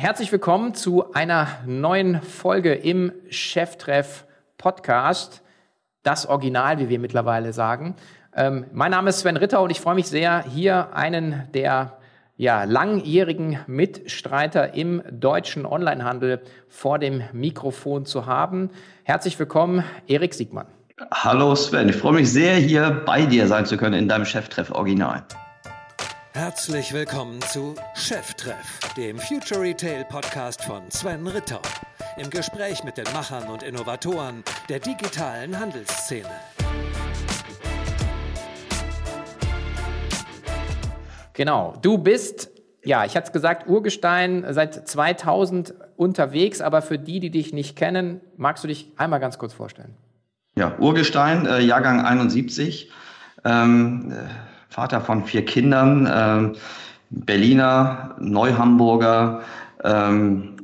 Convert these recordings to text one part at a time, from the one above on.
herzlich willkommen zu einer neuen Folge im Cheftreff Podcast. Das Original, wie wir mittlerweile sagen. Ähm, mein Name ist Sven Ritter und ich freue mich sehr, hier einen der ja, langjährigen Mitstreiter im deutschen Onlinehandel vor dem Mikrofon zu haben. Herzlich willkommen, Erik Siegmann. Hallo Sven, ich freue mich sehr, hier bei dir sein zu können in deinem Cheftreff Original. Herzlich willkommen zu Cheftreff, dem Future Retail Podcast von Sven Ritter. Im Gespräch mit den Machern und Innovatoren der digitalen Handelsszene. Genau, du bist, ja, ich hatte es gesagt, Urgestein seit 2000 unterwegs, aber für die, die dich nicht kennen, magst du dich einmal ganz kurz vorstellen? Ja, Urgestein, äh, Jahrgang 71. Ähm, äh, Vater von vier Kindern, ähm, Berliner, Neuhamburger. Ähm,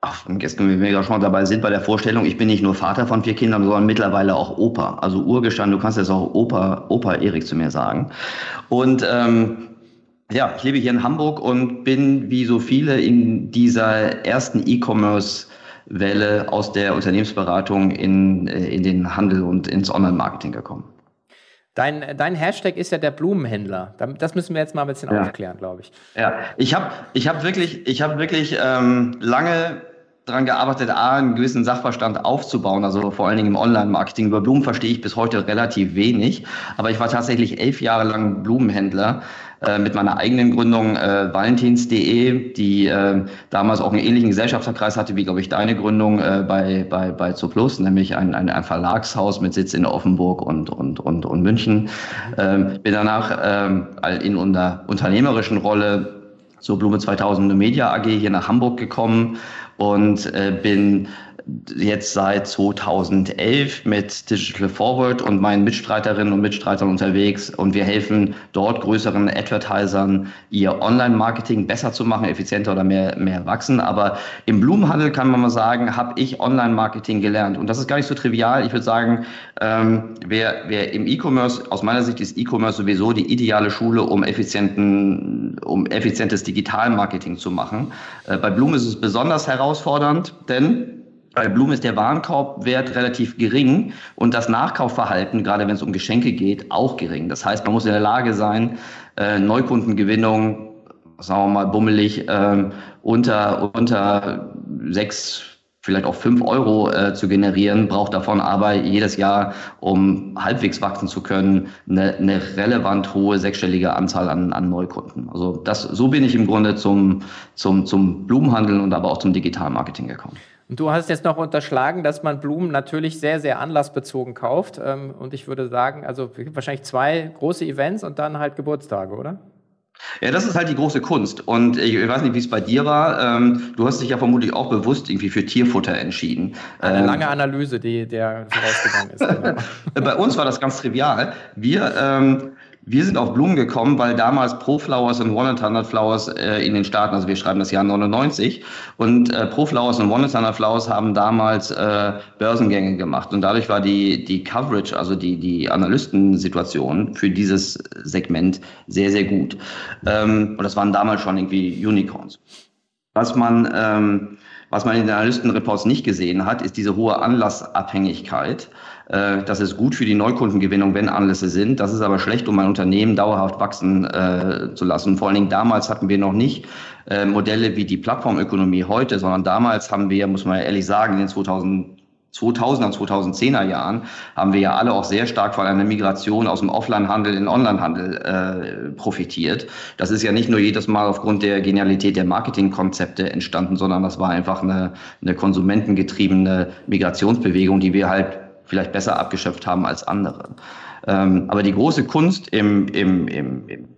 ach, jetzt, wenn wir schon dabei sind bei der Vorstellung, ich bin nicht nur Vater von vier Kindern, sondern mittlerweile auch Opa. Also Urgestein, du kannst jetzt auch Opa, Opa Erik zu mir sagen. Und ähm, ja, ich lebe hier in Hamburg und bin wie so viele in dieser ersten E-Commerce-Welle aus der Unternehmensberatung in, äh, in den Handel und ins Online-Marketing gekommen. Dein, dein Hashtag ist ja der Blumenhändler. Das müssen wir jetzt mal ein bisschen ja. aufklären, glaube ich. Ja, ich habe ich hab wirklich, ich hab wirklich ähm, lange daran gearbeitet, A, einen gewissen Sachverstand aufzubauen, also vor allen Dingen im Online-Marketing. Über Blumen verstehe ich bis heute relativ wenig, aber ich war tatsächlich elf Jahre lang Blumenhändler äh, mit meiner eigenen Gründung äh, valentins.de, die äh, damals auch einen ähnlichen Gesellschafterkreis hatte wie, glaube ich, deine Gründung äh, bei, bei, bei Zuplus, nämlich ein, ein, ein Verlagshaus mit Sitz in Offenburg und, und, und, und München. Ähm, bin danach ähm, in unter unternehmerischen Rolle zur Blume 2000 Media AG hier nach Hamburg gekommen und äh, bin jetzt seit 2011 mit Digital Forward und meinen Mitstreiterinnen und Mitstreitern unterwegs und wir helfen dort größeren Advertisern, ihr Online-Marketing besser zu machen, effizienter oder mehr, mehr wachsen. Aber im Blumenhandel kann man mal sagen, habe ich Online-Marketing gelernt. Und das ist gar nicht so trivial. Ich würde sagen, ähm, wer, wer im E-Commerce, aus meiner Sicht ist E-Commerce sowieso die ideale Schule, um effizienten, um effizientes Digital-Marketing zu machen. Äh, bei Blumen ist es besonders herausfordernd, denn bei Blumen ist der Warenkorbwert relativ gering und das Nachkaufverhalten, gerade wenn es um Geschenke geht, auch gering. Das heißt, man muss in der Lage sein, äh, Neukundengewinnung, sagen wir mal bummelig, äh, unter, unter sechs, vielleicht auch fünf Euro äh, zu generieren, braucht davon aber jedes Jahr, um halbwegs wachsen zu können, eine, eine relevant hohe sechsstellige Anzahl an, an Neukunden. Also das, so bin ich im Grunde zum, zum, zum Blumenhandel und aber auch zum Digitalmarketing gekommen. Und du hast jetzt noch unterschlagen, dass man Blumen natürlich sehr, sehr anlassbezogen kauft. Ähm, und ich würde sagen, also wahrscheinlich zwei große Events und dann halt Geburtstage, oder? Ja, das ist halt die große Kunst. Und ich weiß nicht, wie es bei dir war. Ähm, du hast dich ja vermutlich auch bewusst irgendwie für Tierfutter entschieden. Eine ähm, lange Analyse, die der vorausgegangen ist. Genau. bei uns war das ganz trivial. Wir ähm, wir sind auf Blumen gekommen, weil damals ProFlowers und 100 Flowers äh, in den Staaten, also wir schreiben das Jahr 99, und äh, ProFlowers und 100 Flowers haben damals äh, Börsengänge gemacht. Und dadurch war die, die Coverage, also die, die Analystensituation für dieses Segment sehr, sehr gut. Ähm, und das waren damals schon irgendwie Unicorns. Was man, ähm, was man in den Analystenreports nicht gesehen hat, ist diese hohe Anlassabhängigkeit. Äh, das ist gut für die Neukundengewinnung, wenn Anlässe sind. Das ist aber schlecht, um ein Unternehmen dauerhaft wachsen äh, zu lassen. Vor allen Dingen damals hatten wir noch nicht äh, Modelle wie die Plattformökonomie heute, sondern damals haben wir, muss man ehrlich sagen, in den 2000 2000er und 2010er Jahren haben wir ja alle auch sehr stark von einer Migration aus dem Offline-Handel in Online-Handel äh, profitiert. Das ist ja nicht nur jedes Mal aufgrund der Genialität der Marketingkonzepte entstanden, sondern das war einfach eine, eine konsumentengetriebene Migrationsbewegung, die wir halt vielleicht besser abgeschöpft haben als andere. Ähm, aber die große Kunst im, im, im, im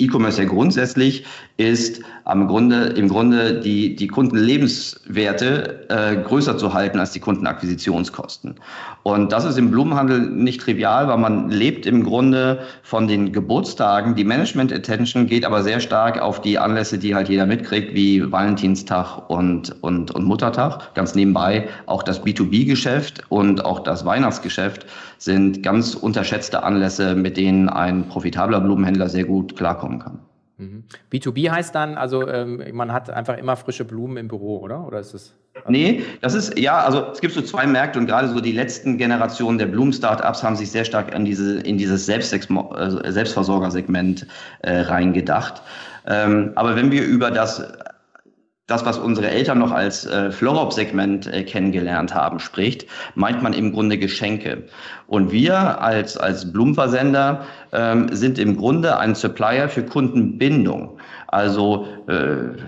E-Commerce ja grundsätzlich ist am Grunde, im Grunde die, die Kundenlebenswerte äh, größer zu halten als die Kundenakquisitionskosten. Und das ist im Blumenhandel nicht trivial, weil man lebt im Grunde von den Geburtstagen. Die Management Attention geht aber sehr stark auf die Anlässe, die halt jeder mitkriegt, wie Valentinstag und, und, und Muttertag. Ganz nebenbei auch das B2B-Geschäft und auch das Weihnachtsgeschäft sind ganz unterschätzte Anlässe, mit denen ein profitabler Blumenhändler sehr gut klarkommt kommen kann. Mhm. B2B heißt dann, also ähm, man hat einfach immer frische Blumen im Büro, oder? Oder ist das? Nee, das ist, ja, also es gibt so zwei Märkte und gerade so die letzten Generationen der Blumen-Startups haben sich sehr stark an diese, in dieses Selbstexmo äh, Selbstversorgersegment äh, reingedacht. Ähm, aber wenn wir über das das, was unsere Eltern noch als äh, Florop-Segment äh, kennengelernt haben, spricht, meint man im Grunde Geschenke. Und wir als, als Blumenversender ähm, sind im Grunde ein Supplier für Kundenbindung. Also äh,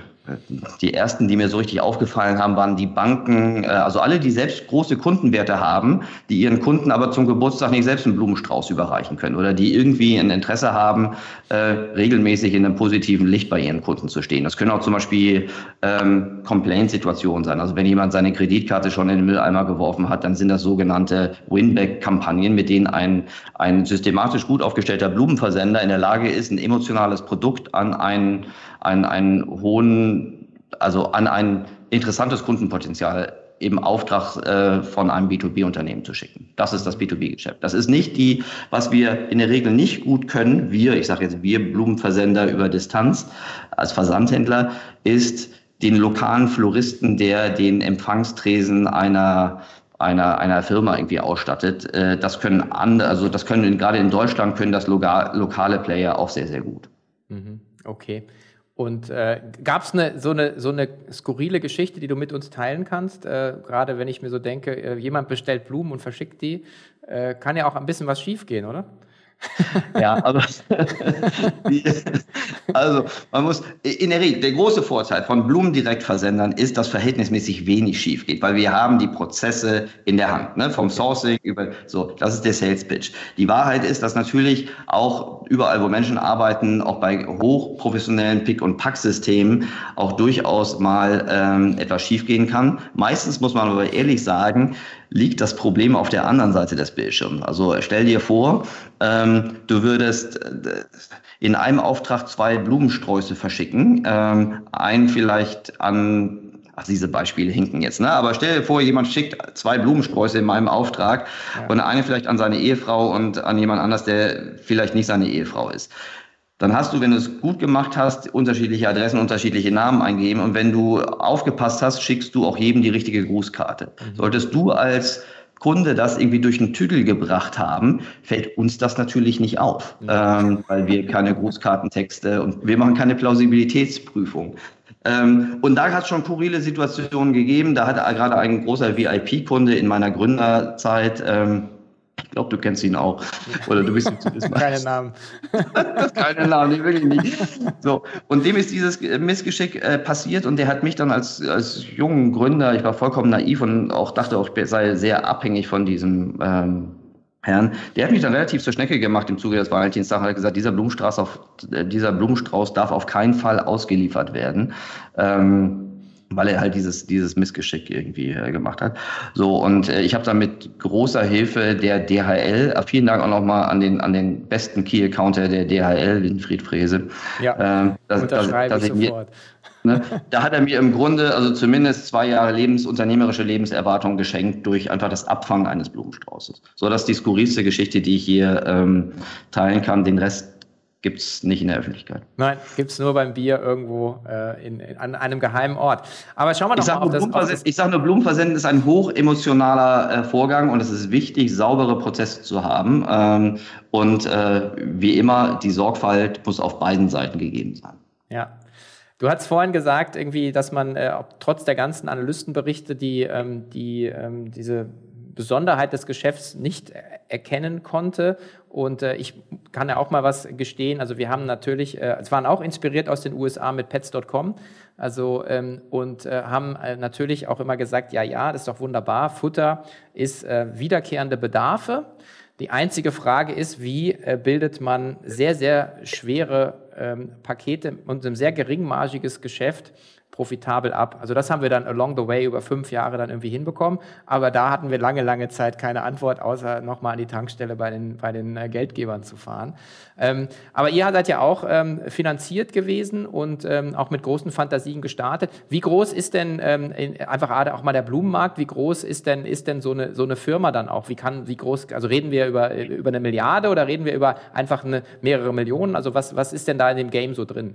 die ersten, die mir so richtig aufgefallen haben, waren die Banken, äh, also alle, die selbst große Kundenwerte haben, die ihren Kunden aber zum Geburtstag nicht selbst einen Blumenstrauß überreichen können oder die irgendwie ein Interesse haben, äh, regelmäßig in einem positiven Licht bei ihren Kunden zu stehen. Das können auch zum Beispiel ähm, Complaint-Situationen sein. Also wenn jemand seine Kreditkarte schon in den Mülleimer geworfen hat, dann sind das sogenannte Winback-Kampagnen, mit denen ein, ein systematisch gut aufgestellter Blumenversender in der Lage ist, ein emotionales Produkt an einen einen, einen hohen, also an ein interessantes Kundenpotenzial im Auftrag äh, von einem B2B-Unternehmen zu schicken. Das ist das B2B-Geschäft. Das ist nicht die, was wir in der Regel nicht gut können. Wir, ich sage jetzt wir Blumenversender über Distanz als Versandhändler, ist den lokalen Floristen, der den Empfangstresen einer einer, einer Firma irgendwie ausstattet. Äh, das können andere, also das können gerade in Deutschland können das lokale Player auch sehr, sehr gut. Mhm. Okay. Und äh, gab es eine, so, eine, so eine skurrile Geschichte, die du mit uns teilen kannst? Äh, Gerade wenn ich mir so denke, äh, jemand bestellt Blumen und verschickt die, äh, kann ja auch ein bisschen was schiefgehen, oder? Ja, also, also man muss in der Regel, der große Vorteil von Blumendirektversendern ist, dass verhältnismäßig wenig schief geht, weil wir haben die Prozesse in der Hand, ne? vom Sourcing über, so, das ist der Sales Pitch. Die Wahrheit ist, dass natürlich auch überall, wo Menschen arbeiten, auch bei hochprofessionellen Pick- und Pack-Systemen auch durchaus mal ähm, etwas schiefgehen kann. Meistens muss man aber ehrlich sagen, liegt das Problem auf der anderen Seite des Bildschirms. Also stell dir vor, ähm, du würdest äh, in einem Auftrag zwei Blumensträuße verschicken, ähm, einen vielleicht an Ach, diese Beispiele hinken jetzt, ne? Aber stell dir vor, jemand schickt zwei Blumensträuße in meinem Auftrag ja. und eine vielleicht an seine Ehefrau und an jemand anders, der vielleicht nicht seine Ehefrau ist dann hast du, wenn du es gut gemacht hast, unterschiedliche Adressen, unterschiedliche Namen eingeben. Und wenn du aufgepasst hast, schickst du auch jedem die richtige Grußkarte. Mhm. Solltest du als Kunde das irgendwie durch den Tüdel gebracht haben, fällt uns das natürlich nicht auf, mhm. ähm, weil wir keine Grußkartentexte und wir machen keine Plausibilitätsprüfung. Ähm, und da hat es schon kurile Situationen gegeben. Da hat gerade ein großer VIP-Kunde in meiner Gründerzeit ähm, ich glaube, du kennst ihn auch. Oder du bist ihm zu wissen. Keine Namen. Keine Namen, nee, wirklich nicht. So. Und dem ist dieses Missgeschick äh, passiert und der hat mich dann als, als jungen Gründer, ich war vollkommen naiv und auch dachte auch, ich sei sehr abhängig von diesem ähm, Herrn, der hat mich dann relativ zur Schnecke gemacht im Zuge des Valentinstags, hat gesagt, dieser Blumenstrauß, auf, äh, dieser Blumenstrauß darf auf keinen Fall ausgeliefert werden. Ähm, weil er halt dieses, dieses Missgeschick irgendwie äh, gemacht hat. So, und äh, ich habe dann mit großer Hilfe der DHL, äh, vielen Dank auch nochmal an den, an den besten Key-Accounter der DHL, Winfried Frese. Ja, ähm, das, unterschreibe das, ich sofort. Ne, da hat er mir im Grunde also zumindest zwei Jahre Lebens, unternehmerische Lebenserwartung geschenkt durch einfach das Abfangen eines Blumenstraußes. So, das ist die skurrilste Geschichte, die ich hier ähm, teilen kann. Den Rest gibt es nicht in der Öffentlichkeit. Nein, gibt es nur beim Bier irgendwo äh, in, in, an einem geheimen Ort. Aber schauen wir doch ich mal auf das, das. Ich sage nur, Blumenversenden ist ein hochemotionaler äh, Vorgang und es ist wichtig, saubere Prozesse zu haben. Ähm, und äh, wie immer, die Sorgfalt muss auf beiden Seiten gegeben sein. Ja. Du hast vorhin gesagt, irgendwie, dass man äh, trotz der ganzen Analystenberichte, die, ähm, die ähm, diese Besonderheit des Geschäfts nicht erkennen konnte. Und äh, ich kann ja auch mal was gestehen. Also wir haben natürlich, äh, es waren auch inspiriert aus den USA mit Pets.com. Also ähm, und äh, haben äh, natürlich auch immer gesagt, ja, ja, das ist doch wunderbar. Futter ist äh, wiederkehrende Bedarfe. Die einzige Frage ist, wie äh, bildet man sehr, sehr schwere ähm, Pakete und ein sehr geringmargiges Geschäft profitabel ab. Also das haben wir dann along the way über fünf Jahre dann irgendwie hinbekommen. Aber da hatten wir lange, lange Zeit keine Antwort, außer nochmal an die Tankstelle bei den, bei den äh, Geldgebern zu fahren. Ähm, aber ihr seid ja auch ähm, finanziert gewesen und ähm, auch mit großen Fantasien gestartet. Wie groß ist denn ähm, in, einfach auch mal der Blumenmarkt? Wie groß ist denn, ist denn so eine, so eine Firma dann auch? Wie kann, wie groß, also reden wir über, über eine Milliarde oder reden wir über einfach eine, mehrere Millionen? Also was, was ist denn da in dem Game so drin?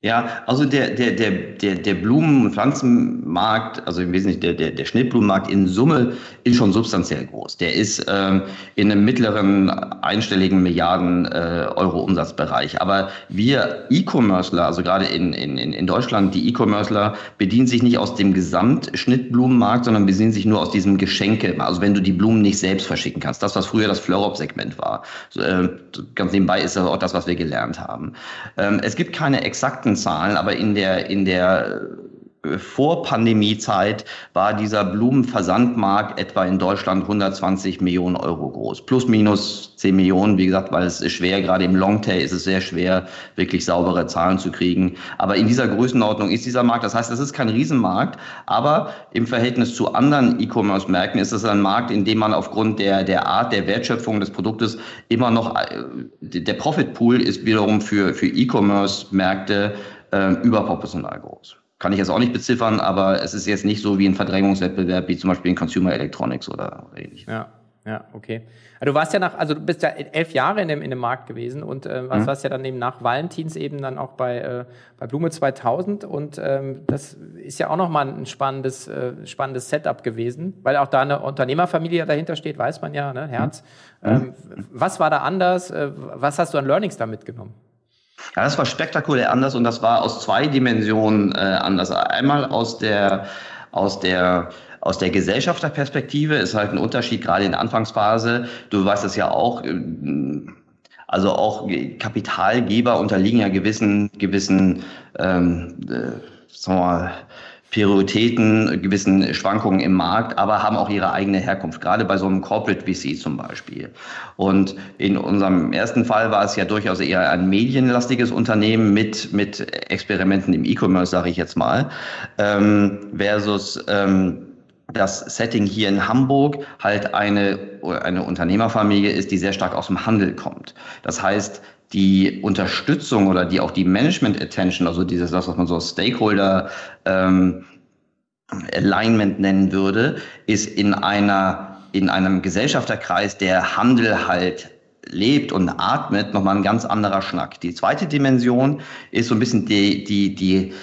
Ja, also der, der, der, der, der Blumen- und Pflanzenmarkt, also im Wesentlichen der, der, der Schnittblumenmarkt in Summe ist schon substanziell groß. Der ist ähm, in einem mittleren einstelligen Milliarden äh, Euro Umsatzbereich. Aber wir E-Commercer, also gerade in, in, in Deutschland, die E-Commercer bedienen sich nicht aus dem Gesamtschnittblumenmarkt, sondern bedienen sich nur aus diesem Geschenke. Also wenn du die Blumen nicht selbst verschicken kannst. Das, was früher das Florop-Segment war. Äh, ganz nebenbei ist das auch das, was wir gelernt haben. Ähm, es gibt keine exakten exakten Zahlen, aber in der, in der äh, Vor-Pandemie-Zeit war dieser Blumenversandmarkt etwa in Deutschland 120 Millionen Euro groß. Plus, minus 10 Millionen, wie gesagt, weil es ist schwer, gerade im Longtail ist es sehr schwer, wirklich saubere Zahlen zu kriegen. Aber in dieser Größenordnung ist dieser Markt. Das heißt, es ist kein Riesenmarkt, aber im Verhältnis zu anderen E-Commerce-Märkten ist es ein Markt, in dem man aufgrund der, der Art der Wertschöpfung des Produktes immer noch, äh, der Profit-Pool ist wiederum für, für E-Commerce-Märkte äh, überproportional groß kann ich jetzt auch nicht beziffern, aber es ist jetzt nicht so wie ein Verdrängungswettbewerb wie zum Beispiel in Consumer Electronics oder, ähnliches. Ja. Ja, okay. Also du warst ja nach, also du bist ja elf Jahre in dem, in dem Markt gewesen und äh, was mhm. warst ja dann eben nach Valentins eben dann auch bei, äh, bei Blume 2000 und ähm, das ist ja auch nochmal ein spannendes, äh, spannendes Setup gewesen, weil auch da eine Unternehmerfamilie dahinter steht, weiß man ja, ne, Herz. Mhm. Ähm, was war da anders? Äh, was hast du an Learnings da mitgenommen? Ja, das war spektakulär anders und das war aus zwei Dimensionen äh, anders. Einmal aus der, aus der aus der Gesellschafterperspektive ist halt ein Unterschied, gerade in der Anfangsphase. Du weißt es ja auch, äh, also auch Kapitalgeber unterliegen ja gewissen, gewissen ähm, äh, sagen wir mal, Prioritäten, gewissen Schwankungen im Markt, aber haben auch ihre eigene Herkunft, gerade bei so einem Corporate VC zum Beispiel. Und in unserem ersten Fall war es ja durchaus eher ein medienlastiges Unternehmen mit, mit Experimenten im E-Commerce, sage ich jetzt mal, ähm, versus ähm, das Setting hier in Hamburg halt eine, eine Unternehmerfamilie ist, die sehr stark aus dem Handel kommt. Das heißt, die Unterstützung oder die auch die Management Attention, also dieses, was man so Stakeholder ähm, Alignment nennen würde, ist in einer in einem Gesellschafterkreis, der Handel halt lebt und atmet, nochmal ein ganz anderer Schnack. Die zweite Dimension ist so ein bisschen die, die, die,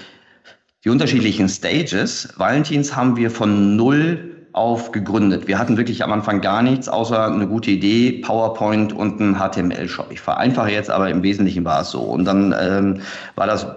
die unterschiedlichen Stages. Valentins haben wir von null auf gegründet. Wir hatten wirklich am Anfang gar nichts, außer eine gute Idee, PowerPoint und ein HTML-Shop. Ich vereinfache jetzt, aber im Wesentlichen war es so. Und dann ähm, war das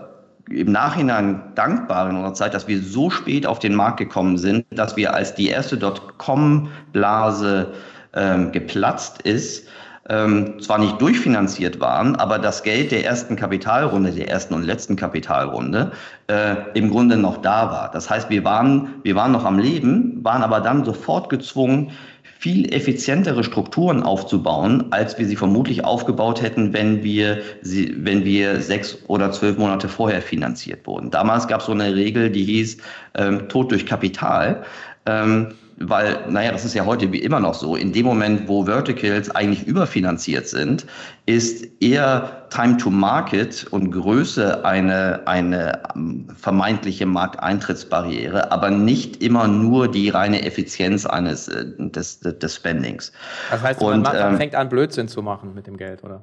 im Nachhinein dankbar in unserer Zeit, dass wir so spät auf den Markt gekommen sind, dass wir als die erste Dotcom-Blase ähm, geplatzt ist, ähm, zwar nicht durchfinanziert waren, aber das Geld der ersten Kapitalrunde, der ersten und letzten Kapitalrunde, äh, im Grunde noch da war. Das heißt, wir waren, wir waren noch am Leben, waren aber dann sofort gezwungen, viel effizientere Strukturen aufzubauen, als wir sie vermutlich aufgebaut hätten, wenn wir, sie, wenn wir sechs oder zwölf Monate vorher finanziert wurden. Damals gab es so eine Regel, die hieß ähm, Tod durch Kapital. Ähm, weil, naja, das ist ja heute wie immer noch so. In dem Moment, wo Verticals eigentlich überfinanziert sind, ist eher Time to Market und Größe eine, eine ähm, vermeintliche Markteintrittsbarriere, aber nicht immer nur die reine Effizienz eines äh, des, des Spendings. Das heißt, man, und, macht, man ähm, fängt an, Blödsinn zu machen mit dem Geld, oder?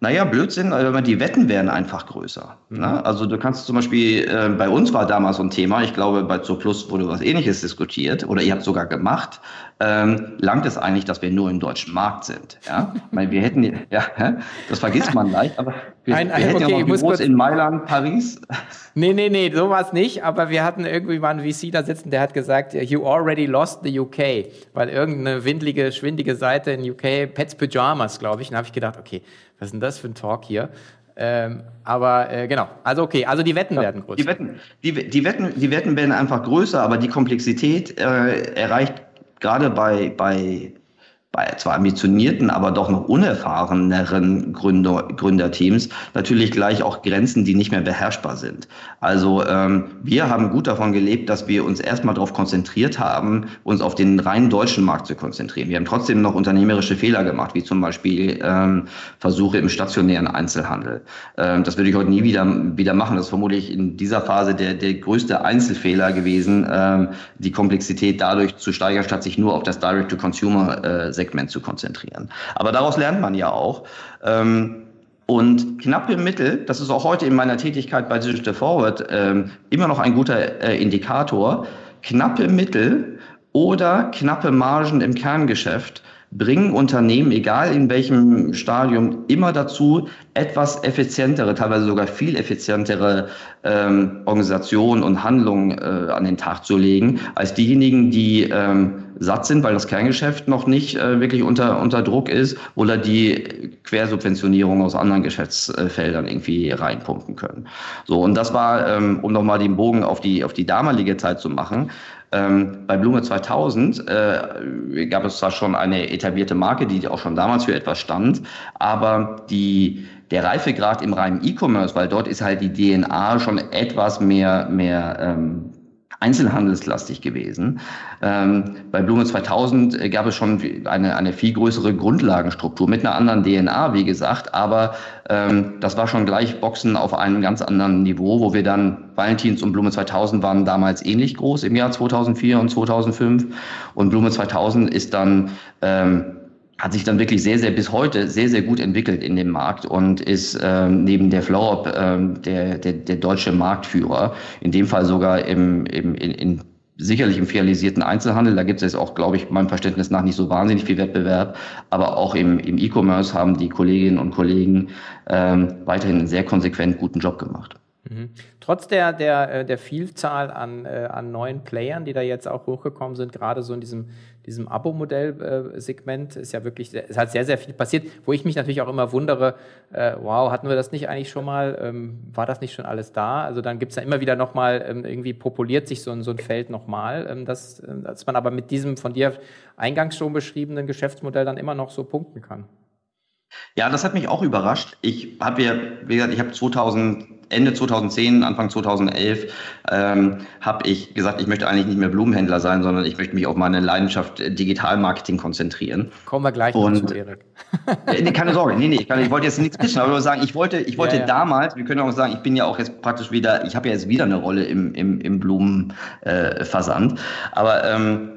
Naja, Blödsinn, aber die Wetten werden einfach größer. Mhm. Ne? Also du kannst zum Beispiel, äh, bei uns war damals so ein Thema, ich glaube, bei Zooplus wurde was ähnliches diskutiert oder ihr habt sogar gemacht, ähm, langt es eigentlich, dass wir nur im deutschen Markt sind. Ja? Weil wir hätten, ja, das vergisst man leicht, aber wir, ein, wir hätten okay, ja noch Büros in Mailand, Paris. Nee, nee, nee, sowas nicht, aber wir hatten irgendwie mal einen VC da sitzen, der hat gesagt, you already lost the UK, weil irgendeine windlige, schwindige Seite in UK, Pets Pyjamas, glaube ich, und da habe ich gedacht, okay, was ist denn das für ein Talk hier? Ähm, aber äh, genau, also okay, also die Wetten ja, werden größer. Die Wetten, die, die, Wetten, die Wetten werden einfach größer, aber die Komplexität äh, erreicht gerade bei, bei bei zwar ambitionierten, aber doch noch unerfahreneren Gründer, Gründerteams natürlich gleich auch Grenzen, die nicht mehr beherrschbar sind. Also ähm, wir haben gut davon gelebt, dass wir uns erstmal darauf konzentriert haben, uns auf den rein deutschen Markt zu konzentrieren. Wir haben trotzdem noch unternehmerische Fehler gemacht, wie zum Beispiel ähm, Versuche im stationären Einzelhandel. Ähm, das würde ich heute nie wieder, wieder machen. Das ist vermutlich in dieser Phase der, der größte Einzelfehler gewesen, ähm, die Komplexität dadurch zu steigern, statt sich nur auf das Direct-to-Consumer-Segment äh, Segment zu konzentrieren. Aber daraus lernt man ja auch. Ähm, und knappe Mittel, das ist auch heute in meiner Tätigkeit bei Digital Forward ähm, immer noch ein guter äh, Indikator, knappe Mittel oder knappe Margen im Kerngeschäft bringen Unternehmen, egal in welchem Stadium, immer dazu, etwas effizientere, teilweise sogar viel effizientere ähm, Organisationen und Handlungen äh, an den Tag zu legen, als diejenigen, die ähm, satt sind, weil das Kerngeschäft noch nicht äh, wirklich unter, unter Druck ist oder die Quersubventionierung aus anderen Geschäftsfeldern irgendwie reinpumpen können. So, und das war, ähm, um nochmal den Bogen auf die, auf die damalige Zeit zu machen, ähm, bei Blume 2000 äh, gab es zwar schon eine etablierte Marke, die auch schon damals für etwas stand, aber die, der Reifegrad im reinen E-Commerce, weil dort ist halt die DNA schon etwas mehr, mehr ähm, einzelhandelslastig gewesen. Ähm, bei Blume 2000 äh, gab es schon eine, eine viel größere Grundlagenstruktur mit einer anderen DNA, wie gesagt, aber ähm, das war schon gleich Boxen auf einem ganz anderen Niveau, wo wir dann, Valentins und Blume 2000 waren damals ähnlich groß im Jahr 2004 und 2005 und Blume 2000 ist dann ähm, hat sich dann wirklich sehr, sehr bis heute sehr, sehr gut entwickelt in dem Markt und ist ähm, neben der Flowup ähm, der, der, der deutsche Marktführer. In dem Fall sogar im, im, in, in sicherlich im filialisierten Einzelhandel. Da gibt es jetzt auch, glaube ich, meinem Verständnis nach nicht so wahnsinnig viel Wettbewerb. Aber auch im, im E-Commerce haben die Kolleginnen und Kollegen ähm, weiterhin einen sehr konsequent guten Job gemacht. Mhm. Trotz der, der, äh, der Vielzahl an, äh, an neuen Playern, die da jetzt auch hochgekommen sind, gerade so in diesem, diesem Abo-Modell-Segment, ist ja wirklich, es hat sehr, sehr viel passiert, wo ich mich natürlich auch immer wundere, äh, wow, hatten wir das nicht eigentlich schon mal, ähm, war das nicht schon alles da? Also dann gibt es ja immer wieder nochmal, ähm, irgendwie populiert sich so ein, so ein Feld nochmal, ähm, dass, äh, dass man aber mit diesem von dir eingangs schon beschriebenen Geschäftsmodell dann immer noch so punkten kann. Ja, das hat mich auch überrascht. Ich habe ja, wie gesagt, ich habe 2000 Ende 2010, Anfang 2011 ähm, habe ich gesagt, ich möchte eigentlich nicht mehr Blumenhändler sein, sondern ich möchte mich auf meine Leidenschaft äh, Digitalmarketing konzentrieren. Kommen wir gleich Und, zu, Erik. Äh, nee, keine Sorge, nee, nee, ich, kann, ich wollte jetzt nichts pitchen, aber nur sagen, ich wollte, ich wollte ja, ja. damals, wir können auch sagen, ich bin ja auch jetzt praktisch wieder, ich habe ja jetzt wieder eine Rolle im, im, im Blumenversand, äh, aber ähm,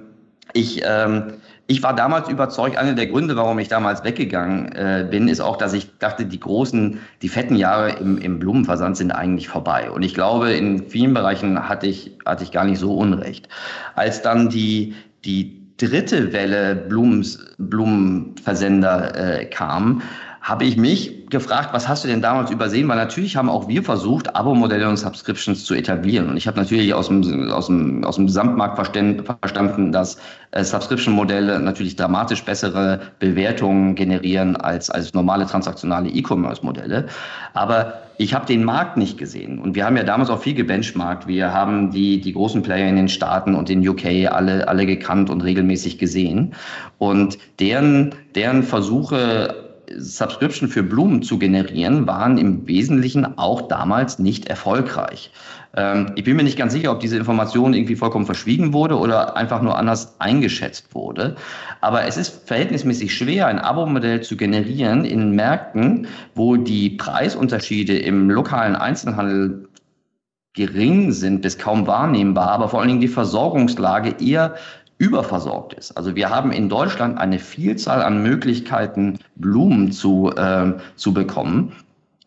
ich ähm, ich war damals überzeugt, einer der Gründe, warum ich damals weggegangen äh, bin, ist auch, dass ich dachte, die großen, die fetten Jahre im, im Blumenversand sind eigentlich vorbei. Und ich glaube, in vielen Bereichen hatte ich, hatte ich gar nicht so Unrecht. Als dann die, die dritte Welle Blumens, Blumenversender äh, kam, habe ich mich gefragt, was hast du denn damals übersehen? Weil natürlich haben auch wir versucht, Abo-Modelle und Subscriptions zu etablieren. Und ich habe natürlich aus dem, aus dem, aus dem Gesamtmarkt verstanden, dass äh, Subscription-Modelle natürlich dramatisch bessere Bewertungen generieren als, als normale transaktionale E-Commerce-Modelle. Aber ich habe den Markt nicht gesehen. Und wir haben ja damals auch viel gebenchmarkt. Wir haben die, die großen Player in den Staaten und in UK alle, alle gekannt und regelmäßig gesehen. Und deren, deren Versuche, Subscription für Blumen zu generieren, waren im Wesentlichen auch damals nicht erfolgreich. Ähm, ich bin mir nicht ganz sicher, ob diese Information irgendwie vollkommen verschwiegen wurde oder einfach nur anders eingeschätzt wurde. Aber es ist verhältnismäßig schwer, ein Abo-Modell zu generieren in Märkten, wo die Preisunterschiede im lokalen Einzelhandel gering sind bis kaum wahrnehmbar, aber vor allen Dingen die Versorgungslage eher überversorgt ist. Also wir haben in Deutschland eine Vielzahl an Möglichkeiten, Blumen zu, äh, zu bekommen.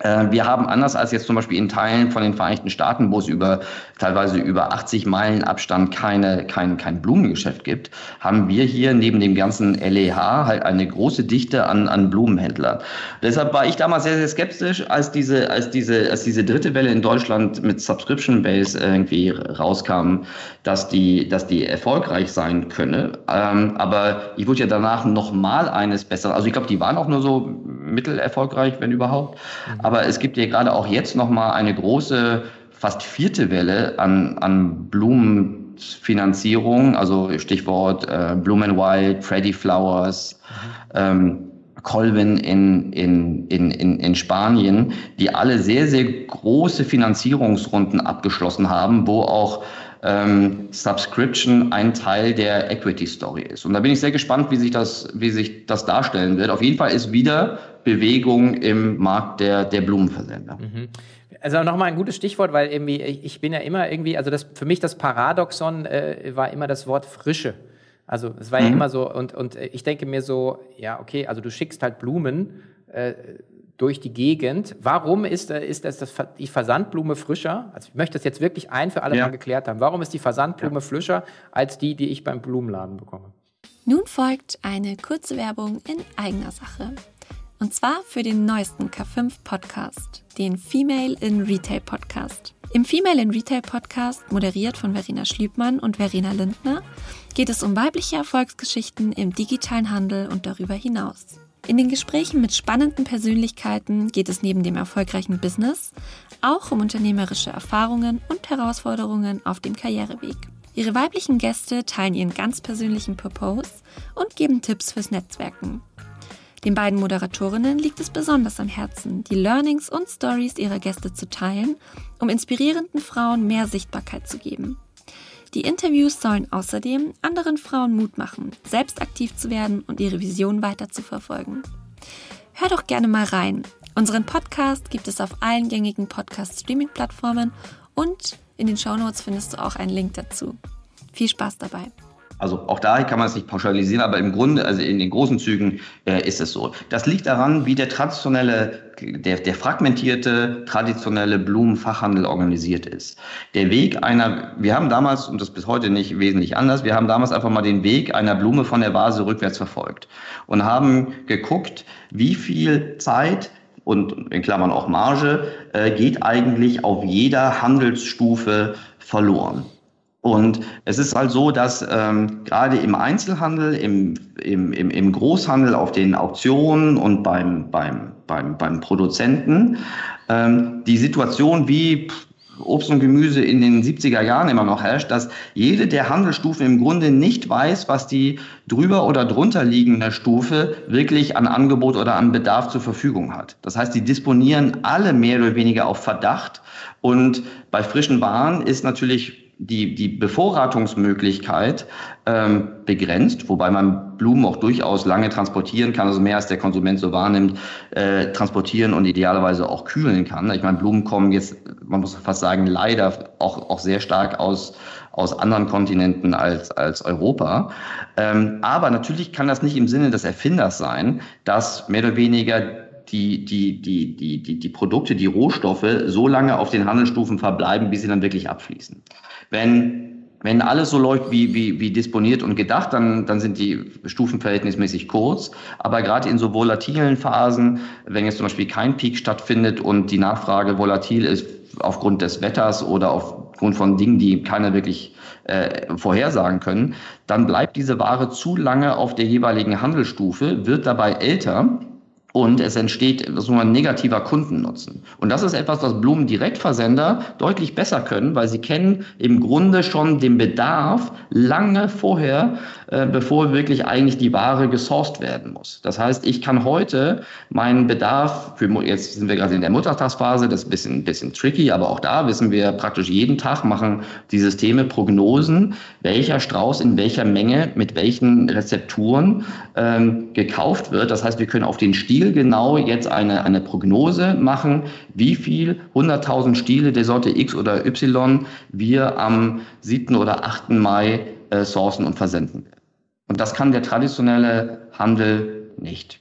Äh, wir haben anders als jetzt zum Beispiel in Teilen von den Vereinigten Staaten, wo es über teilweise über 80 Meilen Abstand keine, kein, kein Blumengeschäft gibt, haben wir hier neben dem ganzen LEH halt eine große Dichte an, an Blumenhändlern. Deshalb war ich damals sehr, sehr skeptisch, als diese, als diese, als diese dritte Welle in Deutschland mit Subscription Base irgendwie rauskam, dass die, dass die erfolgreich sein könne. Ähm, aber ich wurde ja danach nochmal eines besser. Also ich glaube, die waren auch nur so mittelerfolgreich, wenn überhaupt. Mhm. Aber es gibt ja gerade auch jetzt nochmal eine große, fast vierte Welle an, an Blumen Blumenfinanzierung, also Stichwort äh, Blumen Wild, Freddy Flowers, ähm, Colvin in, in, in, in, in Spanien, die alle sehr, sehr große Finanzierungsrunden abgeschlossen haben, wo auch ähm, Subscription ein Teil der Equity Story ist. Und da bin ich sehr gespannt, wie sich das, wie sich das darstellen wird. Auf jeden Fall ist wieder Bewegung im Markt der, der Blumenversender. Mhm. Also nochmal ein gutes Stichwort, weil irgendwie ich bin ja immer irgendwie, also das für mich das Paradoxon äh, war immer das Wort Frische. Also es war mhm. ja immer so, und, und ich denke mir so, ja, okay, also du schickst halt Blumen äh, durch die Gegend. Warum ist, äh, ist das, das, die Versandblume frischer? Also ich möchte das jetzt wirklich ein für alle ja. Mal geklärt haben. Warum ist die Versandblume ja. frischer als die, die ich beim Blumenladen bekomme? Nun folgt eine kurze Werbung in eigener Sache. Und zwar für den neuesten K5 Podcast, den Female in Retail Podcast. Im Female in Retail Podcast, moderiert von Verena Schlübmann und Verena Lindner, geht es um weibliche Erfolgsgeschichten im digitalen Handel und darüber hinaus. In den Gesprächen mit spannenden Persönlichkeiten geht es neben dem erfolgreichen Business auch um unternehmerische Erfahrungen und Herausforderungen auf dem Karriereweg. Ihre weiblichen Gäste teilen ihren ganz persönlichen Purpose und geben Tipps fürs Netzwerken. Den beiden Moderatorinnen liegt es besonders am Herzen, die Learnings und Stories ihrer Gäste zu teilen, um inspirierenden Frauen mehr Sichtbarkeit zu geben. Die Interviews sollen außerdem anderen Frauen Mut machen, selbst aktiv zu werden und ihre Vision weiter zu verfolgen. Hör doch gerne mal rein. Unseren Podcast gibt es auf allen gängigen Podcast-Streaming-Plattformen und in den Shownotes findest du auch einen Link dazu. Viel Spaß dabei! Also auch da kann man es nicht pauschalisieren, aber im Grunde, also in den großen Zügen äh, ist es so. Das liegt daran, wie der traditionelle, der, der fragmentierte, traditionelle Blumenfachhandel organisiert ist. Der Weg einer, wir haben damals, und das bis heute nicht wesentlich anders, wir haben damals einfach mal den Weg einer Blume von der Vase rückwärts verfolgt und haben geguckt, wie viel Zeit und in Klammern auch Marge äh, geht eigentlich auf jeder Handelsstufe verloren. Und es ist halt so, dass ähm, gerade im Einzelhandel, im, im, im, im Großhandel, auf den Auktionen und beim, beim, beim, beim Produzenten ähm, die Situation wie Obst und Gemüse in den 70er Jahren immer noch herrscht, dass jede der Handelsstufen im Grunde nicht weiß, was die drüber oder drunter liegende Stufe wirklich an Angebot oder an Bedarf zur Verfügung hat. Das heißt, die disponieren alle mehr oder weniger auf Verdacht. Und bei frischen Waren ist natürlich die, die Bevorratungsmöglichkeit ähm, begrenzt, wobei man Blumen auch durchaus lange transportieren kann, also mehr als der Konsument so wahrnimmt, äh, transportieren und idealerweise auch kühlen kann. Ich meine, Blumen kommen jetzt, man muss fast sagen, leider auch, auch sehr stark aus, aus anderen Kontinenten als, als Europa. Ähm, aber natürlich kann das nicht im Sinne des Erfinders sein, dass mehr oder weniger die, die, die, die, die, die Produkte, die Rohstoffe so lange auf den Handelsstufen verbleiben, bis sie dann wirklich abfließen. Wenn wenn alles so läuft wie, wie, wie disponiert und gedacht, dann, dann sind die Stufen verhältnismäßig kurz. Aber gerade in so volatilen Phasen, wenn jetzt zum Beispiel kein Peak stattfindet und die Nachfrage volatil ist aufgrund des Wetters oder aufgrund von Dingen, die keiner wirklich äh, vorhersagen können, dann bleibt diese Ware zu lange auf der jeweiligen Handelsstufe, wird dabei älter und es entsteht so ein negativer Kundennutzen. Und das ist etwas, was Blumendirektversender deutlich besser können, weil sie kennen im Grunde schon den Bedarf lange vorher, äh, bevor wirklich eigentlich die Ware gesourced werden muss. Das heißt, ich kann heute meinen Bedarf, für, jetzt sind wir gerade in der Muttertagsphase, das ist ein bisschen, bisschen tricky, aber auch da wissen wir praktisch jeden Tag machen die Systeme Prognosen, welcher Strauß in welcher Menge mit welchen Rezepturen ähm, gekauft wird. Das heißt, wir können auf den Stil genau jetzt eine, eine Prognose machen, wie viel 100.000 Stiele der Sorte X oder Y wir am 7. oder 8. Mai äh, sourcen und versenden. Und das kann der traditionelle Handel nicht.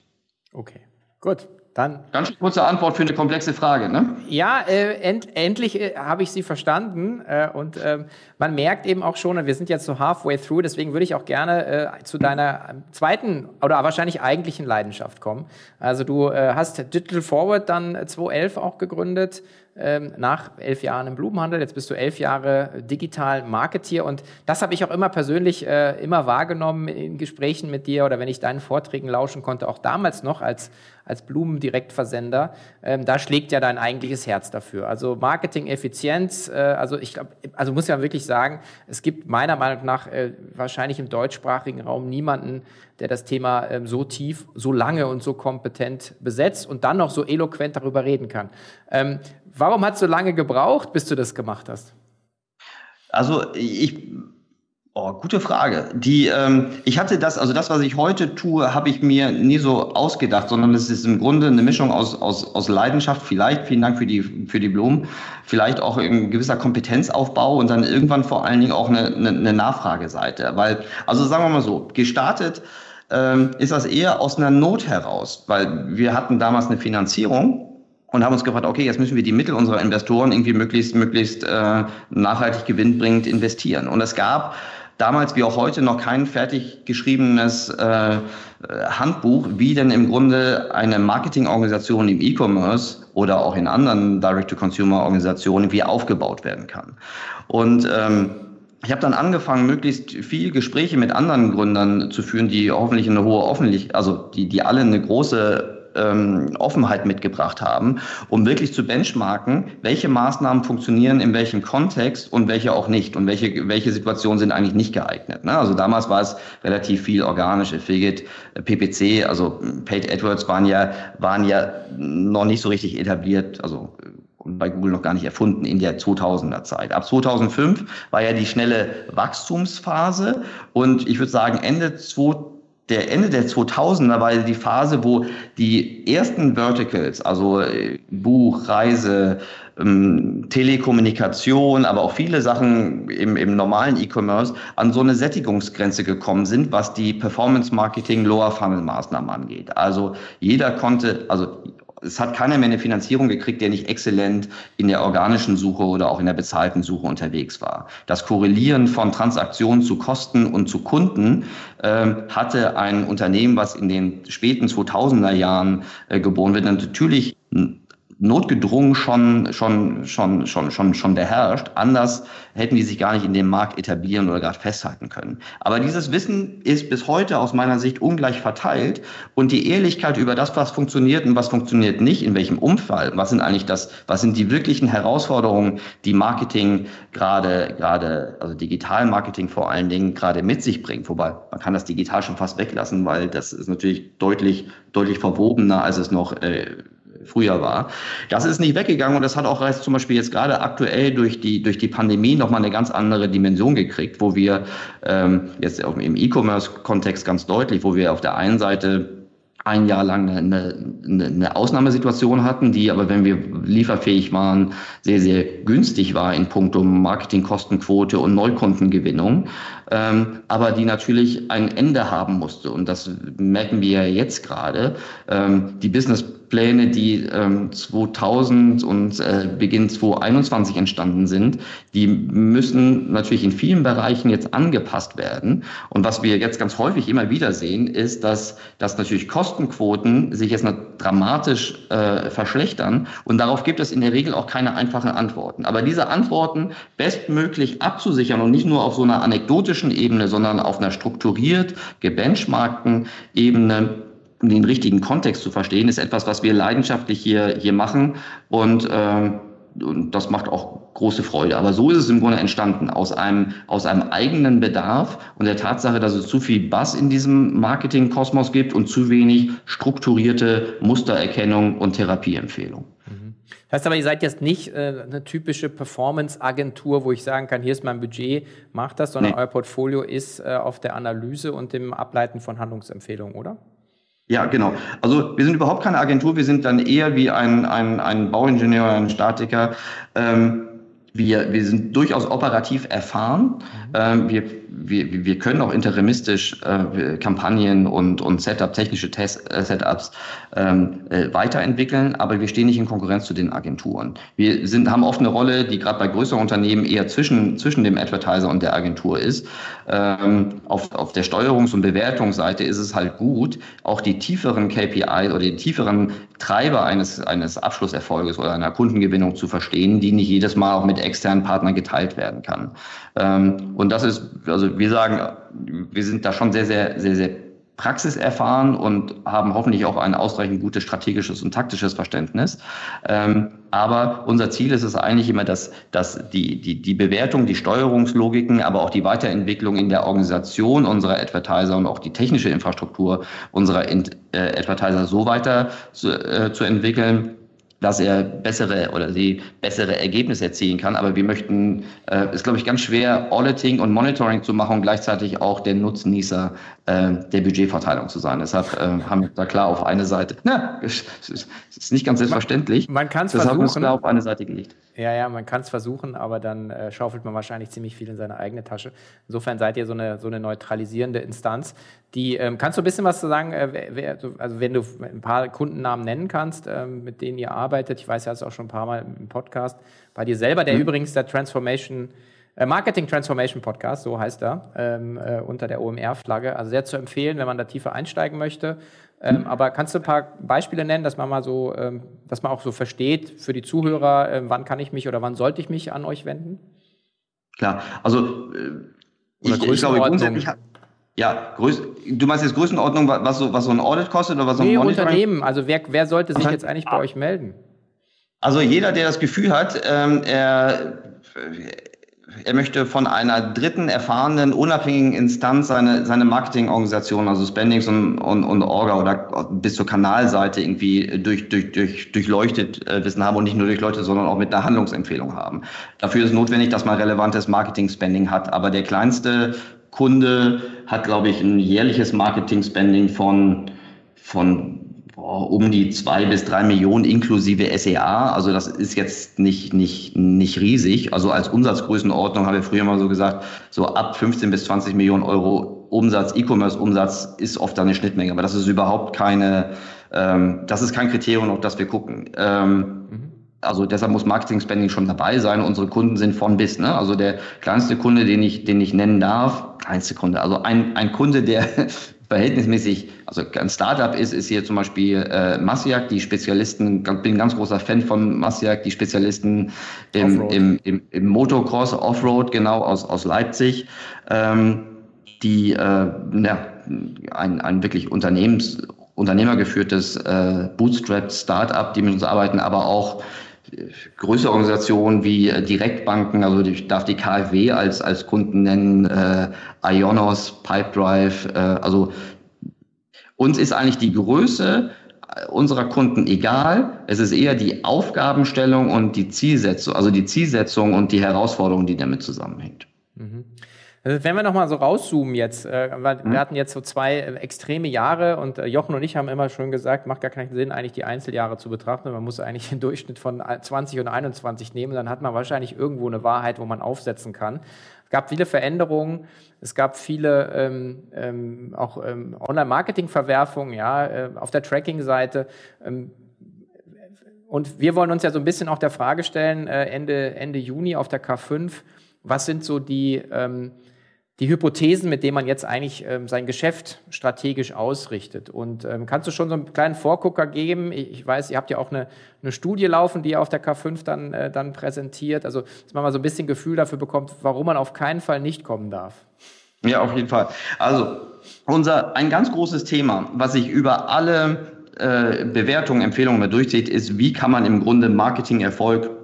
Okay, gut. Dann Ganz kurze Antwort für eine komplexe Frage, ne? Ja, äh, end, endlich äh, habe ich sie verstanden. Äh, und ähm, man merkt eben auch schon, wir sind jetzt so halfway through, deswegen würde ich auch gerne äh, zu deiner zweiten oder wahrscheinlich eigentlichen Leidenschaft kommen. Also du äh, hast Digital Forward dann 2011 auch gegründet ähm, nach elf Jahren im Blumenhandel. Jetzt bist du elf Jahre digital Marketier und das habe ich auch immer persönlich äh, immer wahrgenommen in Gesprächen mit dir oder wenn ich deinen Vorträgen lauschen konnte, auch damals noch als, als Blumendirektversender. Ähm, da schlägt ja dein eigentliches Herz dafür. Also Marketing-Effizienz, äh, also ich glaube, also muss ja wirklich sagen, es gibt meiner Meinung nach äh, wahrscheinlich im deutschsprachigen Raum niemanden, der das Thema ähm, so tief, so lange und so kompetent besetzt und dann noch so eloquent darüber reden kann. Ähm, warum hat es so lange gebraucht, bis du das gemacht hast? Also ich Oh, gute Frage. Die, ähm, ich hatte das, also das, was ich heute tue, habe ich mir nie so ausgedacht, sondern es ist im Grunde eine Mischung aus, aus, aus Leidenschaft, vielleicht, vielen Dank für die, für die Blumen, vielleicht auch ein gewisser Kompetenzaufbau und dann irgendwann vor allen Dingen auch eine, eine, eine Nachfrageseite. Weil, also sagen wir mal so, gestartet ähm, ist das eher aus einer Not heraus, weil wir hatten damals eine Finanzierung und haben uns gefragt, okay, jetzt müssen wir die Mittel unserer Investoren irgendwie möglichst, möglichst äh, nachhaltig gewinnbringend investieren. Und es gab damals wie auch heute noch kein fertig geschriebenes äh, Handbuch, wie denn im Grunde eine Marketingorganisation im E-Commerce oder auch in anderen Direct-to-Consumer-Organisationen wie aufgebaut werden kann. Und ähm, ich habe dann angefangen, möglichst viel Gespräche mit anderen Gründern zu führen, die hoffentlich eine hohe Öffentlichkeit, also die, die alle eine große ähm, Offenheit mitgebracht haben, um wirklich zu benchmarken, welche Maßnahmen funktionieren in welchem Kontext und welche auch nicht und welche, welche Situationen sind eigentlich nicht geeignet. Ne? Also damals war es relativ viel organisch, Affiliate, PPC, also Paid AdWords waren ja, waren ja noch nicht so richtig etabliert, also und bei Google noch gar nicht erfunden in der 2000er Zeit. Ab 2005 war ja die schnelle Wachstumsphase und ich würde sagen Ende 2000 der Ende der 2000er war die Phase, wo die ersten Verticals, also äh, Buch, Reise, ähm, Telekommunikation, aber auch viele Sachen im, im normalen E-Commerce an so eine Sättigungsgrenze gekommen sind, was die Performance Marketing Lower Funnel Maßnahmen angeht. Also jeder konnte, also es hat keiner mehr eine Finanzierung gekriegt, der nicht exzellent in der organischen Suche oder auch in der bezahlten Suche unterwegs war. Das Korrelieren von Transaktionen zu Kosten und zu Kunden äh, hatte ein Unternehmen, was in den späten 2000er Jahren äh, geboren wird, natürlich notgedrungen schon, schon, schon, schon, schon, schon beherrscht. Anders hätten die sich gar nicht in dem Markt etablieren oder gerade festhalten können. Aber dieses Wissen ist bis heute aus meiner Sicht ungleich verteilt und die Ehrlichkeit über das, was funktioniert und was funktioniert nicht, in welchem Umfall, was sind eigentlich das, was sind die wirklichen Herausforderungen, die Marketing gerade, gerade, also Digitalmarketing vor allen Dingen gerade mit sich bringt. Wobei man kann das digital schon fast weglassen, weil das ist natürlich deutlich, deutlich verwobener, als es noch äh, früher war. Das ist nicht weggegangen und das hat auch zum Beispiel jetzt gerade aktuell durch die, durch die Pandemie nochmal eine ganz andere Dimension gekriegt, wo wir ähm, jetzt im E-Commerce-Kontext ganz deutlich, wo wir auf der einen Seite ein Jahr lang eine, eine, eine Ausnahmesituation hatten, die aber, wenn wir lieferfähig waren, sehr, sehr günstig war in puncto Marketingkostenquote und Neukundengewinnung, ähm, aber die natürlich ein Ende haben musste. Und das merken wir jetzt gerade. Ähm, die Business Pläne, die ähm, 2000 und äh, Beginn 2021 entstanden sind, die müssen natürlich in vielen Bereichen jetzt angepasst werden. Und was wir jetzt ganz häufig immer wieder sehen, ist, dass, dass natürlich Kostenquoten sich jetzt dramatisch äh, verschlechtern. Und darauf gibt es in der Regel auch keine einfachen Antworten. Aber diese Antworten bestmöglich abzusichern und nicht nur auf so einer anekdotischen Ebene, sondern auf einer strukturiert gebenchmarkten Ebene, um den richtigen Kontext zu verstehen, ist etwas, was wir leidenschaftlich hier, hier machen und, äh, und das macht auch große Freude. Aber so ist es im Grunde entstanden, aus einem, aus einem eigenen Bedarf und der Tatsache, dass es zu viel Bass in diesem Marketing-Kosmos gibt und zu wenig strukturierte Mustererkennung und Therapieempfehlung. Mhm. Das heißt aber, ihr seid jetzt nicht äh, eine typische Performance-Agentur, wo ich sagen kann, hier ist mein Budget, macht das, sondern nee. euer Portfolio ist äh, auf der Analyse und dem Ableiten von Handlungsempfehlungen, oder? Ja, genau. Also wir sind überhaupt keine Agentur, wir sind dann eher wie ein, ein, ein Bauingenieur ein Statiker. Ähm, wir, wir sind durchaus operativ erfahren. Mhm. Ähm, wir, wir, wir können auch interimistisch äh, Kampagnen und, und Setup, technische Test, äh, Setups ähm, äh, weiterentwickeln, aber wir stehen nicht in Konkurrenz zu den Agenturen. Wir sind, haben oft eine Rolle, die gerade bei größeren Unternehmen eher zwischen, zwischen dem Advertiser und der Agentur ist. Ähm, auf, auf der Steuerungs- und Bewertungsseite ist es halt gut, auch die tieferen KPI oder die tieferen Treiber eines, eines Abschlusserfolges oder einer Kundengewinnung zu verstehen, die nicht jedes Mal auch mit externen Partnern geteilt werden kann. Ähm, und das ist, also wir sagen, wir sind da schon sehr, sehr, sehr, sehr praxiserfahren und haben hoffentlich auch ein ausreichend gutes strategisches und taktisches Verständnis. Ähm, aber unser Ziel ist es eigentlich immer, dass, dass die, die, die Bewertung, die Steuerungslogiken, aber auch die Weiterentwicklung in der Organisation unserer Advertiser und auch die technische Infrastruktur unserer äh, Advertiser so weiter zu, äh, zu entwickeln, dass er bessere oder sie bessere Ergebnisse erzielen kann. Aber wir möchten, äh, ist glaube ich ganz schwer, Auditing und Monitoring zu machen und gleichzeitig auch der Nutznießer äh, der Budgetverteilung zu sein. Deshalb äh, haben wir da klar auf eine Seite, na, es ist nicht ganz selbstverständlich. Man, man kann es versuchen. Deshalb klar auf eine Seite gelegt. Ja, ja, man kann es versuchen, aber dann äh, schaufelt man wahrscheinlich ziemlich viel in seine eigene Tasche. Insofern seid ihr so eine, so eine neutralisierende Instanz. Die, ähm, kannst du ein bisschen was zu sagen, äh, wer, also wenn du ein paar Kundennamen nennen kannst, ähm, mit denen ihr arbeitet? Ich weiß, ja, hast auch schon ein paar Mal im Podcast bei dir selber, der mhm. übrigens der Transformation äh, Marketing Transformation Podcast, so heißt er, ähm, äh, unter der OMR-Flagge. Also sehr zu empfehlen, wenn man da tiefer einsteigen möchte. Ähm, aber kannst du ein paar Beispiele nennen, dass man mal so, ähm, dass man auch so versteht für die Zuhörer, äh, wann kann ich mich oder wann sollte ich mich an euch wenden? Klar, also äh, ich, ich glaube grundsätzlich ja, Größ du meinst jetzt Größenordnung, was so, was so ein Audit kostet oder was so ein nee? Unternehmen, also wer, wer sollte sich jetzt eigentlich bei euch melden? Also jeder, der das Gefühl hat, ähm, er er möchte von einer dritten, erfahrenen, unabhängigen Instanz seine, seine Marketingorganisation, also Spendings und, und, und Orga oder bis zur Kanalseite irgendwie durch, durch, durch, durchleuchtet äh, wissen haben und nicht nur durchleuchtet, sondern auch mit einer Handlungsempfehlung haben. Dafür ist notwendig, dass man relevantes Marketing-Spending hat. Aber der kleinste Kunde hat, glaube ich, ein jährliches Marketing-Spending von, von um die zwei bis drei Millionen inklusive SEA. Also das ist jetzt nicht, nicht, nicht riesig. Also als Umsatzgrößenordnung haben wir früher mal so gesagt, so ab 15 bis 20 Millionen Euro Umsatz, E-Commerce-Umsatz ist oft eine Schnittmenge. Aber das ist überhaupt keine, ähm, das ist kein Kriterium, auf das wir gucken. Ähm, mhm. Also deshalb muss Marketing Spending schon dabei sein. Unsere Kunden sind von bis. Ne? Also der kleinste Kunde, den ich, den ich nennen darf, kleinste Kunde, also ein, ein Kunde, der verhältnismäßig, also ein Startup ist, ist hier zum Beispiel äh, Massiak, die Spezialisten, bin ein ganz großer Fan von Massiak, die Spezialisten im, im, im, im Motocross, Offroad, genau, aus, aus Leipzig, ähm, die äh, ja, ein, ein wirklich Unternehmens, unternehmergeführtes äh, Bootstrapped Startup, die mit uns arbeiten, aber auch größere Organisationen wie äh, Direktbanken, also ich darf die KfW als, als Kunden nennen, äh, Ionos, Pipedrive, äh, also uns ist eigentlich die Größe unserer Kunden egal. Es ist eher die Aufgabenstellung und die Zielsetzung, also die Zielsetzung und die Herausforderung, die damit zusammenhängt. Mhm. Also wenn wir nochmal so rauszoomen jetzt, äh, wir mhm. hatten jetzt so zwei äh, extreme Jahre und äh, Jochen und ich haben immer schon gesagt, macht gar keinen Sinn, eigentlich die Einzeljahre zu betrachten. Man muss eigentlich den Durchschnitt von 20 und 21 nehmen, dann hat man wahrscheinlich irgendwo eine Wahrheit, wo man aufsetzen kann. Es gab viele Veränderungen, es gab viele ähm, ähm, auch ähm, Online-Marketing-Verwerfungen, ja, äh, auf der Tracking-Seite. Ähm, und wir wollen uns ja so ein bisschen auch der Frage stellen, äh, Ende, Ende Juni auf der K5, was sind so die ähm, die Hypothesen, mit denen man jetzt eigentlich ähm, sein Geschäft strategisch ausrichtet. Und ähm, kannst du schon so einen kleinen Vorgucker geben? Ich, ich, weiß, ihr habt ja auch eine, eine Studie laufen, die ihr auf der K5 dann, äh, dann präsentiert. Also, dass man mal so ein bisschen Gefühl dafür bekommt, warum man auf keinen Fall nicht kommen darf. Ja, auf jeden Fall. Also, unser, ein ganz großes Thema, was sich über alle äh, Bewertungen, Empfehlungen durchzieht, ist, wie kann man im Grunde Marketingerfolg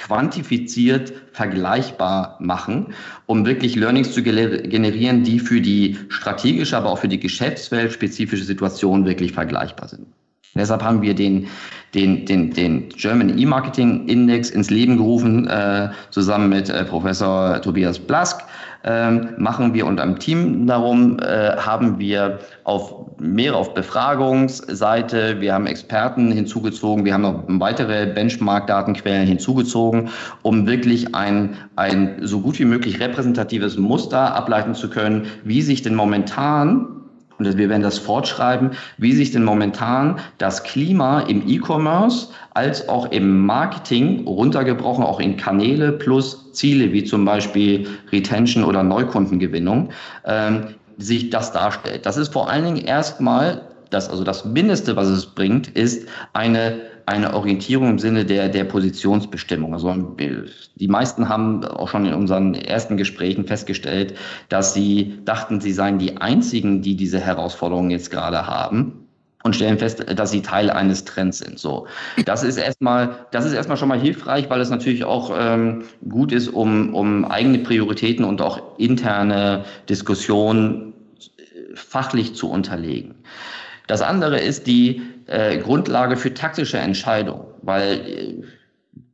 quantifiziert vergleichbar machen, um wirklich Learnings zu generieren, die für die strategische, aber auch für die Geschäftswelt spezifische Situation wirklich vergleichbar sind. Deshalb haben wir den, den, den, den German E-Marketing Index ins Leben gerufen, äh, zusammen mit äh, Professor Tobias Blask, ähm, machen wir und einem Team darum, äh, haben wir auf mehr auf Befragungsseite, wir haben Experten hinzugezogen, wir haben noch weitere Benchmark-Datenquellen hinzugezogen, um wirklich ein, ein so gut wie möglich repräsentatives Muster ableiten zu können, wie sich denn momentan und wir werden das fortschreiben, wie sich denn momentan das Klima im E-Commerce als auch im Marketing runtergebrochen, auch in Kanäle plus Ziele wie zum Beispiel Retention oder Neukundengewinnung, ähm, sich das darstellt. Das ist vor allen Dingen erstmal das, also das Mindeste, was es bringt, ist eine, eine Orientierung im Sinne der, der Positionsbestimmung. Also die meisten haben auch schon in unseren ersten Gesprächen festgestellt, dass sie dachten, sie seien die einzigen, die diese Herausforderungen jetzt gerade haben und stellen fest, dass sie Teil eines Trends sind. So, das ist erstmal, das ist erstmal schon mal hilfreich, weil es natürlich auch ähm, gut ist, um, um eigene Prioritäten und auch interne Diskussionen äh, fachlich zu unterlegen. Das andere ist die äh, Grundlage für taktische Entscheidungen, weil äh,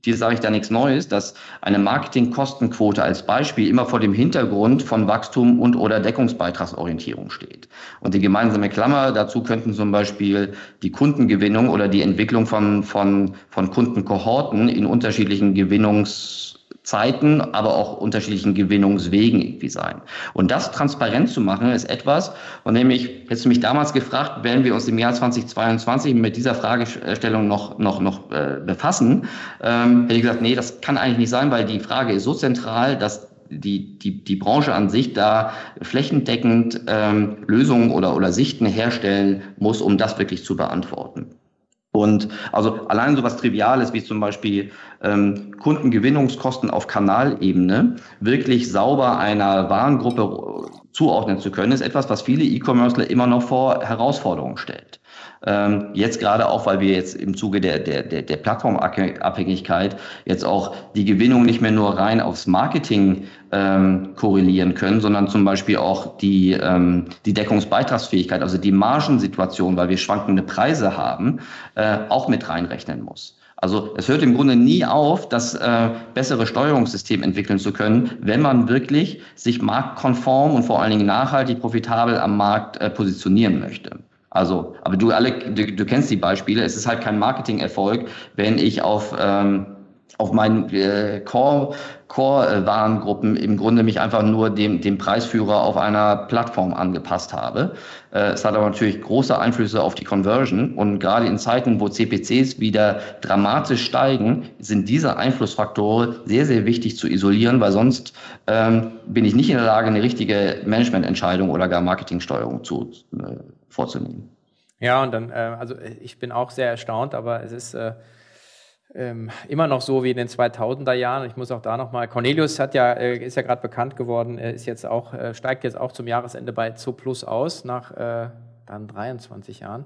dir sage ich da nichts Neues, dass eine Marketingkostenquote als Beispiel immer vor dem Hintergrund von Wachstum und oder Deckungsbeitragsorientierung steht. Und die gemeinsame Klammer dazu könnten zum Beispiel die Kundengewinnung oder die Entwicklung von, von, von Kundenkohorten in unterschiedlichen Gewinnungs Zeiten, aber auch unterschiedlichen Gewinnungswegen irgendwie sein. Und das transparent zu machen, ist etwas, von dem ich, hättest du mich damals gefragt, werden wir uns im Jahr 2022 mit dieser Fragestellung noch, noch, noch äh, befassen, ähm, hätte ich gesagt, nee, das kann eigentlich nicht sein, weil die Frage ist so zentral, dass die, die, die Branche an sich da flächendeckend ähm, Lösungen oder, oder Sichten herstellen muss, um das wirklich zu beantworten. Und also allein so was Triviales wie zum Beispiel ähm, Kundengewinnungskosten auf Kanalebene wirklich sauber einer Warengruppe zuordnen zu können, ist etwas, was viele E-Commercer immer noch vor Herausforderungen stellt. Ähm, jetzt gerade auch, weil wir jetzt im Zuge der, der, der, der Plattformabhängigkeit jetzt auch die Gewinnung nicht mehr nur rein aufs Marketing ähm, korrelieren können, sondern zum Beispiel auch die, ähm, die Deckungsbeitragsfähigkeit, also die Margensituation, weil wir schwankende Preise haben, äh, auch mit reinrechnen muss. Also es hört im Grunde nie auf, das äh, bessere Steuerungssystem entwickeln zu können, wenn man wirklich sich marktkonform und vor allen Dingen nachhaltig profitabel am Markt äh, positionieren möchte. Also, aber du alle, du, du kennst die Beispiele. Es ist halt kein Marketing-Erfolg, wenn ich auf ähm, auf meinen äh, Core, Core-Warengruppen im Grunde mich einfach nur dem, dem Preisführer auf einer Plattform angepasst habe. Äh, es hat aber natürlich große Einflüsse auf die Conversion und gerade in Zeiten, wo CPCs wieder dramatisch steigen, sind diese Einflussfaktoren sehr, sehr wichtig zu isolieren, weil sonst ähm, bin ich nicht in der Lage, eine richtige Managemententscheidung oder gar Marketingsteuerung zu, äh, vorzunehmen. Ja, und dann, äh, also ich bin auch sehr erstaunt, aber es ist äh, ähm, immer noch so wie in den 2000er Jahren. Ich muss auch da nochmal, Cornelius hat ja, äh, ist ja gerade bekannt geworden, ist jetzt auch, äh, steigt jetzt auch zum Jahresende bei Zo Plus aus, nach äh, dann 23 Jahren.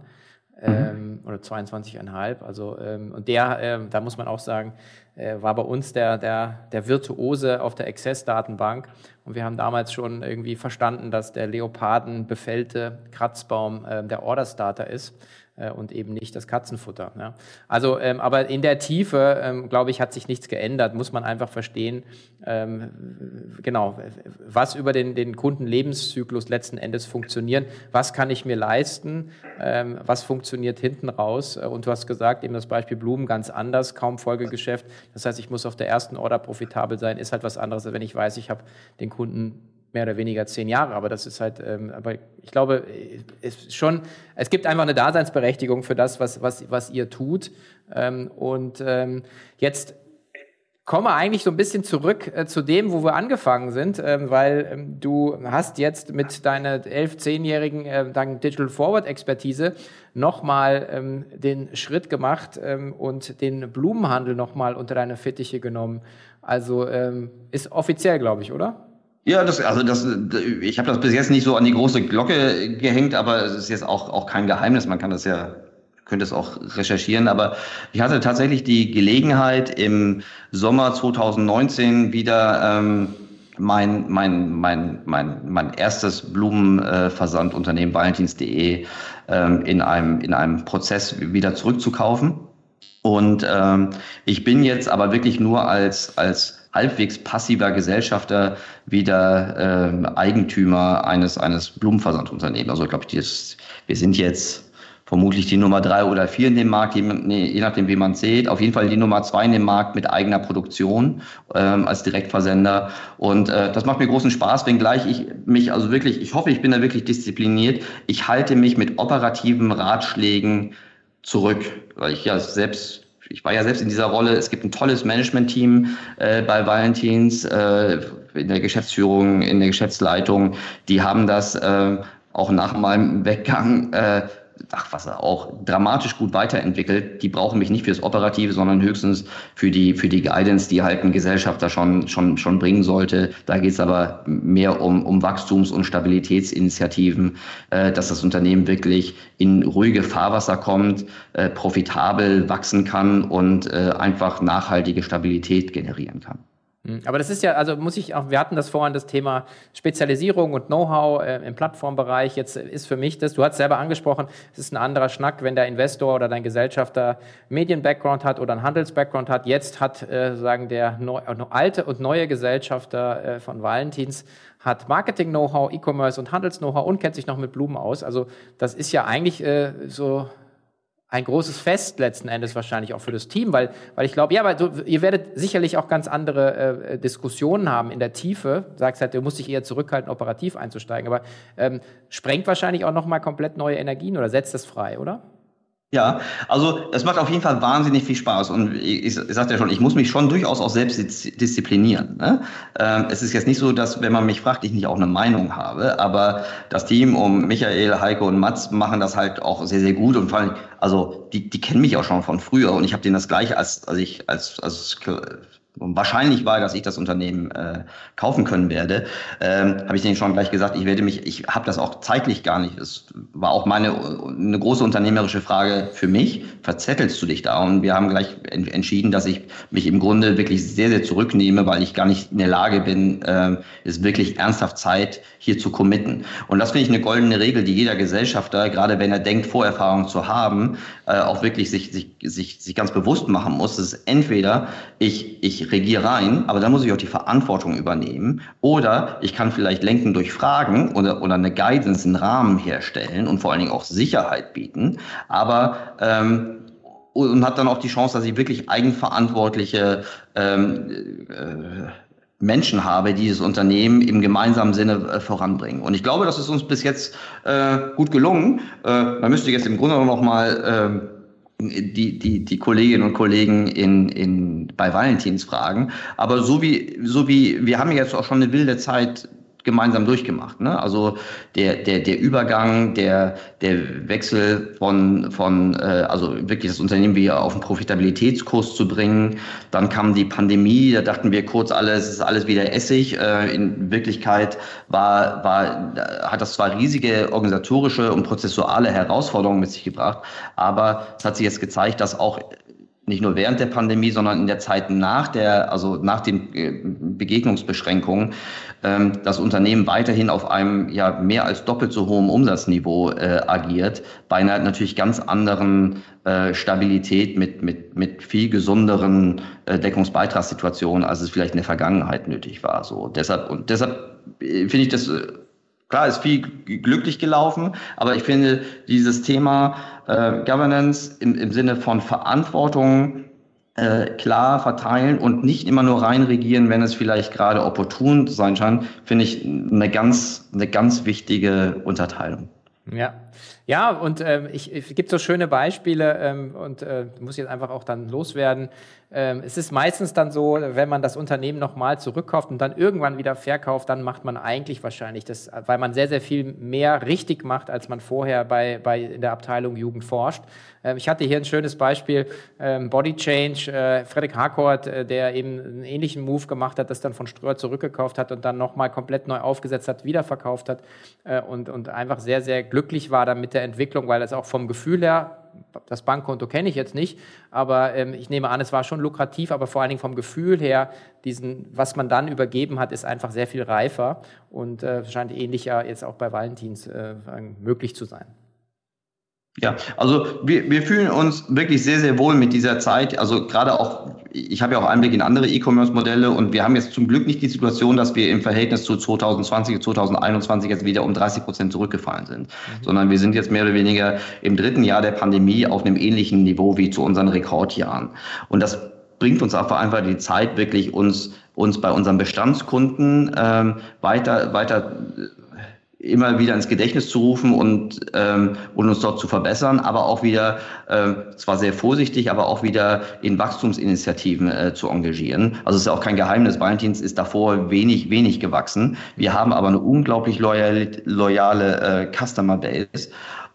Ähm, mhm. oder 22,5. Also, ähm, und der, ähm, da muss man auch sagen, äh, war bei uns der, der, der Virtuose auf der Access-Datenbank. Und wir haben damals schon irgendwie verstanden, dass der Leoparden befällte Kratzbaum äh, der Order-Starter ist. Äh, und eben nicht das Katzenfutter. Ja. Also, ähm, aber in der Tiefe, ähm, glaube ich, hat sich nichts geändert. Muss man einfach verstehen, ähm, genau, was über den, den Kundenlebenszyklus letzten Endes funktioniert. Was kann ich mir leisten? Ähm, was funktioniert hinten raus? Äh, und du hast gesagt, eben das Beispiel Blumen ganz anders, kaum Folgegeschäft. Das heißt, ich muss auf der ersten Order profitabel sein, ist halt was anderes, wenn ich weiß, ich habe den Kunden mehr oder weniger zehn Jahre, aber das ist halt, ähm, aber ich glaube, es schon, es gibt einfach eine Daseinsberechtigung für das, was, was, was ihr tut. Ähm, und ähm, jetzt komme eigentlich so ein bisschen zurück äh, zu dem, wo wir angefangen sind, ähm, weil ähm, du hast jetzt mit deiner elf, zehnjährigen äh, Digital Forward Expertise nochmal ähm, den Schritt gemacht ähm, und den Blumenhandel nochmal unter deine Fittiche genommen. Also ähm, ist offiziell, glaube ich, oder? Ja, das, also das, ich habe das bis jetzt nicht so an die große Glocke gehängt, aber es ist jetzt auch, auch kein Geheimnis. Man kann das ja, könnte es auch recherchieren. Aber ich hatte tatsächlich die Gelegenheit, im Sommer 2019 wieder ähm, mein, mein, mein, mein, mein erstes Blumenversandunternehmen valentins.de ähm, in, einem, in einem Prozess wieder zurückzukaufen. Und ähm, ich bin jetzt aber wirklich nur als, als halbwegs passiver Gesellschafter wieder äh, Eigentümer eines, eines Blumenversandunternehmens. Also ich glaube, wir sind jetzt vermutlich die Nummer drei oder vier in dem Markt, je, je nachdem, wie man sieht. Auf jeden Fall die Nummer zwei in dem Markt mit eigener Produktion ähm, als Direktversender. Und äh, das macht mir großen Spaß, wenngleich ich mich also wirklich, ich hoffe, ich bin da wirklich diszipliniert. Ich halte mich mit operativen Ratschlägen zurück, weil ich ja selbst ich war ja selbst in dieser Rolle. Es gibt ein tolles Management-Team äh, bei Valentins äh, in der Geschäftsführung, in der Geschäftsleitung. Die haben das äh, auch nach meinem Weggang äh, Sachwasser auch dramatisch gut weiterentwickelt. Die brauchen mich nicht fürs Operative, sondern höchstens für die, für die Guidance, die halt ein Gesellschafter schon, schon, schon bringen sollte. Da geht es aber mehr um, um Wachstums- und Stabilitätsinitiativen, äh, dass das Unternehmen wirklich in ruhige Fahrwasser kommt, äh, profitabel wachsen kann und äh, einfach nachhaltige Stabilität generieren kann. Hm, aber das ist ja, also muss ich auch, wir hatten das vorhin, das Thema Spezialisierung und Know-how äh, im Plattformbereich. Jetzt ist für mich das, du hast selber angesprochen, es ist ein anderer Schnack, wenn der Investor oder dein Gesellschafter Medien-Background hat oder einen Handels-Background hat. Jetzt hat äh, sagen der neu, äh, alte und neue Gesellschafter äh, von Valentins hat Marketing-Know-how, E-Commerce und Handels-Know-how und kennt sich noch mit Blumen aus. Also das ist ja eigentlich äh, so ein großes Fest letzten Endes wahrscheinlich auch für das Team, weil, weil ich glaube, ja, weil du, ihr werdet sicherlich auch ganz andere äh, Diskussionen haben in der Tiefe. Sagst halt, du musst dich eher zurückhalten, operativ einzusteigen, aber ähm, sprengt wahrscheinlich auch nochmal komplett neue Energien oder setzt das frei, oder? Ja, also es macht auf jeden Fall wahnsinnig viel Spaß und ich, ich, sagte ja schon, ich muss mich schon durchaus auch selbst disziplinieren. Ne? Ähm, es ist jetzt nicht so, dass wenn man mich fragt, ich nicht auch eine Meinung habe, aber das Team um Michael, Heiko und Mats machen das halt auch sehr, sehr gut und vor allem, also die, die kennen mich auch schon von früher und ich habe denen das gleich als, als ich als, als wahrscheinlich war, dass ich das Unternehmen äh, kaufen können werde, ähm, habe ich denen schon gleich gesagt, ich werde mich, ich habe das auch zeitlich gar nicht. Es war auch meine eine große unternehmerische Frage für mich. Verzettelst du dich da? Und wir haben gleich entschieden, dass ich mich im Grunde wirklich sehr, sehr zurücknehme, weil ich gar nicht in der Lage bin, äh, ist wirklich ernsthaft Zeit hier zu committen. Und das finde ich eine goldene Regel, die jeder Gesellschafter, gerade wenn er denkt, Vorerfahrung zu haben, äh, auch wirklich sich, sich, sich, sich ganz bewusst machen muss. Das ist entweder ich, ich regiere rein, aber dann muss ich auch die Verantwortung übernehmen. Oder ich kann vielleicht lenken durch Fragen oder, oder eine Guidance, einen Rahmen herstellen und vor allen Dingen auch Sicherheit bieten. Aber ähm, und hat dann auch die Chance, dass ich wirklich eigenverantwortliche ähm, äh, Menschen habe, die das Unternehmen im gemeinsamen Sinne äh, voranbringen. Und ich glaube, das ist uns bis jetzt äh, gut gelungen. Äh, man müsste jetzt im Grunde noch mal äh, die, die, die Kolleginnen und Kollegen in, in, bei Valentins fragen. Aber so wie, so wie, wir haben jetzt auch schon eine wilde Zeit gemeinsam durchgemacht. Ne? Also der, der, der Übergang, der, der Wechsel von, von äh, also wirklich das Unternehmen wieder auf einen Profitabilitätskurs zu bringen. Dann kam die Pandemie, da dachten wir kurz alles, ist alles wieder Essig. Äh, in Wirklichkeit war, war, hat das zwar riesige organisatorische und prozessuale Herausforderungen mit sich gebracht, aber es hat sich jetzt gezeigt, dass auch nicht nur während der Pandemie, sondern in der Zeit nach der, also nach den äh, Begegnungsbeschränkungen, ähm, das Unternehmen weiterhin auf einem ja mehr als doppelt so hohen Umsatzniveau äh, agiert, bei einer natürlich ganz anderen äh, Stabilität mit, mit, mit viel gesunderen äh, Deckungsbeitragssituationen, als es vielleicht in der Vergangenheit nötig war. So deshalb und deshalb äh, finde ich das äh, Klar, ist viel glücklich gelaufen, aber ich finde dieses Thema äh, Governance im, im Sinne von Verantwortung äh, klar verteilen und nicht immer nur reinregieren, wenn es vielleicht gerade opportun sein scheint, finde ich eine ganz, eine ganz wichtige Unterteilung. Ja, ja, und ähm, ich, es gibt so schöne Beispiele ähm, und äh, muss jetzt einfach auch dann loswerden. Ähm, es ist meistens dann so, wenn man das Unternehmen nochmal zurückkauft und dann irgendwann wieder verkauft, dann macht man eigentlich wahrscheinlich das, weil man sehr, sehr viel mehr richtig macht, als man vorher bei, bei in der Abteilung Jugend forscht. Ähm, ich hatte hier ein schönes Beispiel, ähm, Body Change, äh, Fredrik Harcourt, äh, der eben einen ähnlichen Move gemacht hat, das dann von Ströer zurückgekauft hat und dann nochmal komplett neu aufgesetzt hat, wiederverkauft hat äh, und, und einfach sehr, sehr glücklich war damit der Entwicklung, weil das auch vom Gefühl her das Bankkonto kenne ich jetzt nicht, aber ähm, ich nehme an, es war schon lukrativ, aber vor allen Dingen vom Gefühl her, diesen, was man dann übergeben hat, ist einfach sehr viel reifer und äh, scheint ähnlich ja jetzt auch bei Valentins äh, möglich zu sein. Ja, also wir, wir fühlen uns wirklich sehr, sehr wohl mit dieser Zeit. Also gerade auch, ich habe ja auch Einblick in andere E-Commerce-Modelle und wir haben jetzt zum Glück nicht die Situation, dass wir im Verhältnis zu 2020, 2021 jetzt wieder um 30 Prozent zurückgefallen sind, mhm. sondern wir sind jetzt mehr oder weniger im dritten Jahr der Pandemie auf einem ähnlichen Niveau wie zu unseren Rekordjahren. Und das bringt uns auch einfach die Zeit, wirklich uns, uns bei unseren Bestandskunden ähm, weiter, weiter immer wieder ins Gedächtnis zu rufen und, ähm, und uns dort zu verbessern, aber auch wieder, äh, zwar sehr vorsichtig, aber auch wieder in Wachstumsinitiativen äh, zu engagieren. Also es ist auch kein Geheimnis, Valentins ist davor wenig, wenig gewachsen. Wir haben aber eine unglaublich loyale, loyale äh, Customer Base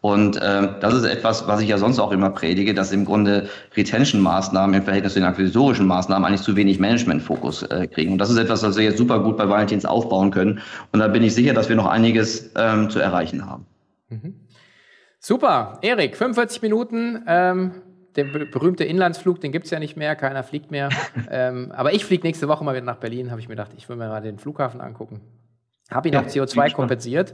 Und äh, das ist etwas, was ich ja sonst auch immer predige, dass im Grunde Retention-Maßnahmen im Verhältnis zu den akquisitorischen Maßnahmen eigentlich zu wenig Management-Fokus äh, kriegen. Und das ist etwas, was wir jetzt super gut bei Valentins aufbauen können. Und da bin ich sicher, dass wir noch einiges ähm, zu erreichen haben. Mhm. Super, Erik, 45 Minuten. Ähm, der berühmte Inlandsflug, den gibt es ja nicht mehr, keiner fliegt mehr. ähm, aber ich fliege nächste Woche mal wieder nach Berlin, habe ich mir gedacht, ich will mir mal den Flughafen angucken. Habe ihn ja, auch CO2 kompensiert.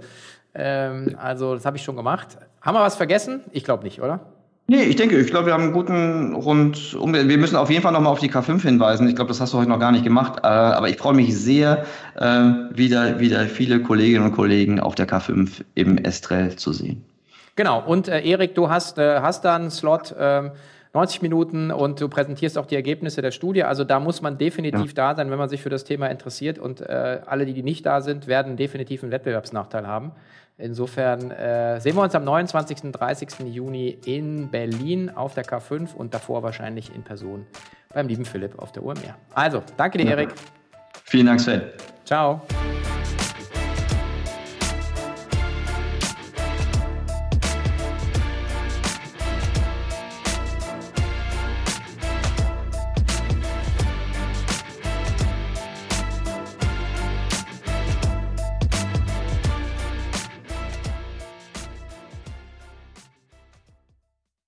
Ähm, also das habe ich schon gemacht. Haben wir was vergessen? Ich glaube nicht, oder? Nee, ich denke, ich glaube, wir haben einen guten Rund. Wir müssen auf jeden Fall nochmal auf die K5 hinweisen. Ich glaube, das hast du heute noch gar nicht gemacht. Äh, aber ich freue mich sehr, äh, wieder, wieder viele Kolleginnen und Kollegen auf der K5 im Estrell zu sehen. Genau. Und äh, Erik, du hast, äh, hast da einen Slot. Ähm 90 Minuten und du präsentierst auch die Ergebnisse der Studie. Also da muss man definitiv ja. da sein, wenn man sich für das Thema interessiert. Und äh, alle, die, die nicht da sind, werden definitiv einen Wettbewerbsnachteil haben. Insofern äh, sehen wir uns am 29. und 30. Juni in Berlin auf der K5 und davor wahrscheinlich in Person beim lieben Philipp auf der UMR. Also, danke dir, Erik. Vielen Dank, Sven. Ciao.